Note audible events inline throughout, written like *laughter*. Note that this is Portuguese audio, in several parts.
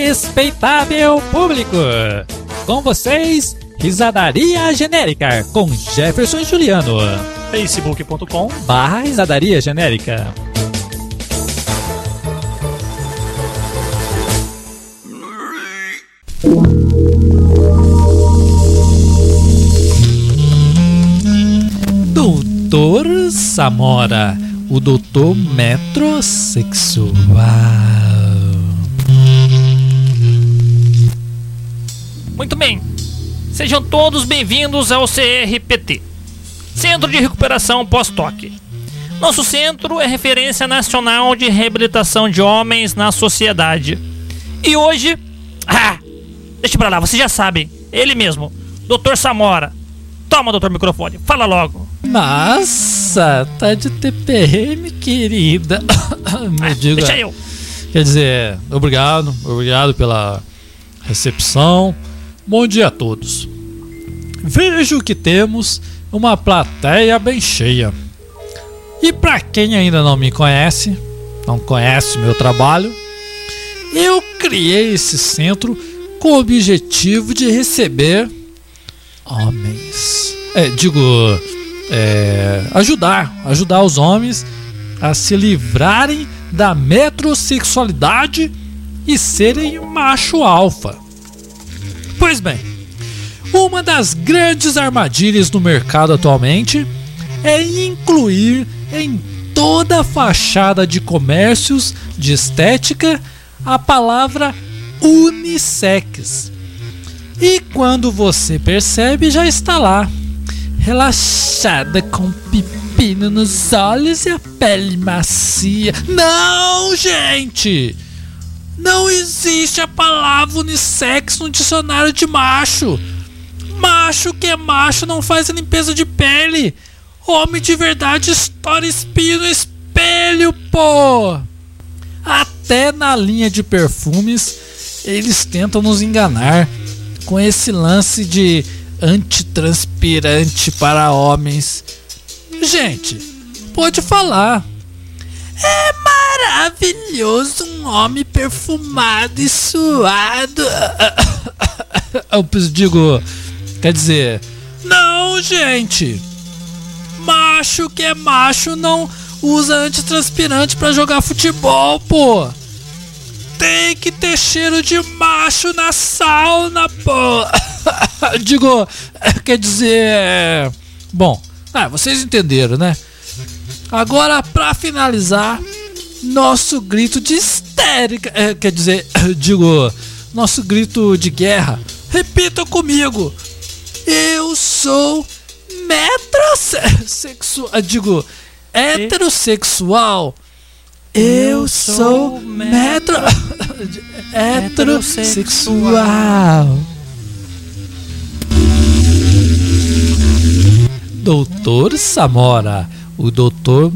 Respeitável público, com vocês, Risadaria Genérica com Jefferson e Juliano. facebook.com Barra Risadaria Genérica. Doutor Samora, o doutor metrosexual. Muito bem. Sejam todos bem-vindos ao CRPT Centro de Recuperação Pós-Toque. Nosso centro é referência nacional de reabilitação de homens na sociedade. E hoje. *laughs* Ah! Deixa pra lá, vocês já sabem. Ele mesmo, Dr. Samora. Toma, doutor microfone, fala logo. Nossa, tá de TPM, querida. *coughs* Me Ah, diga. deixa eu. Quer dizer, obrigado, obrigado pela recepção. Bom dia a todos. Vejo que temos uma plateia bem cheia. E para quem ainda não me conhece, não conhece o meu trabalho, eu criei esse centro com o objetivo de receber homens. É, digo, é, ajudar, ajudar os homens a se livrarem da metrosexualidade e serem macho alfa. Pois bem, uma das grandes armadilhas no mercado atualmente é incluir em toda a fachada de comércios de estética a palavra unissex. E quando você percebe, já está lá, relaxada com pepino nos olhos e a pele macia. Não, gente! Não existe a palavra unissex no dicionário de macho. Macho que é macho não faz a limpeza de pele. Homem de verdade estoura espinho no espelho, pô! Até na linha de perfumes, eles tentam nos enganar com esse lance de antitranspirante para homens. Gente, pode falar. É maravilhoso um homem perfumado e suado. *coughs* Eu digo, quer dizer, não, gente. Macho que é macho não usa antitranspirante pra jogar futebol, pô. Tem que ter cheiro de macho na sauna, pô. *coughs* Digo, *coughs* quer dizer, bom, ah, vocês entenderam, né? Agora, pra finalizar, nosso grito de histérica, é, quer dizer, *coughs* digo, nosso grito de guerra. Repita comigo. Eu sou metrosexual, digo, heterossexual. Eu sou metro *laughs* heterossexual. Doutor Samora, o doutor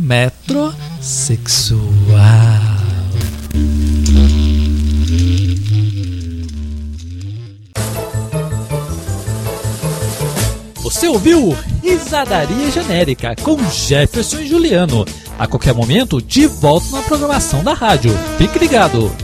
metrosexual. Você ouviu Risadaria Genérica com Jefferson e Juliano. A qualquer momento, de volta na programação da rádio. Fique ligado.